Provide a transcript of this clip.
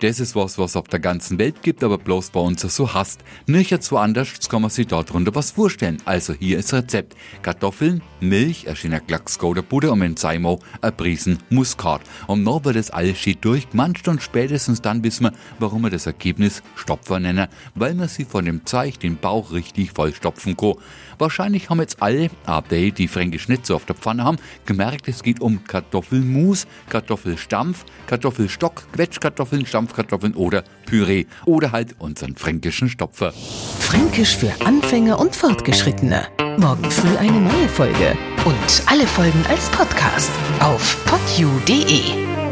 Das ist was, was auf der ganzen Welt gibt, aber bloß bei uns so hasst. Nirgends woanders kann man sich dort drunter was vorstellen. Also hier ist Rezept. Kartoffeln, Milch, ein schöner Klacks Butter und ein Seimo, ein Priesen Muskat. Und noch wird das alles schön durchgemanscht und spätestens dann wissen wir, warum wir das Ergebnis Stopfer nennen. Weil man sie von dem Zeug den Bauch richtig vollstopfen kann. Wahrscheinlich haben jetzt alle, aber die, fränkisch nicht so auf der Pfanne haben, gemerkt, es geht um Kartoffelmus, Kartoffelstampf, Kartoffelstock, Quetschkartoffeln, Stampfkartoffeln oder Püree. Oder halt unseren fränkischen Stopfer. Fränkisch für Anfänger und Fortgeschrittene. Morgen früh eine neue Folge. Und alle Folgen als Podcast auf podu.de.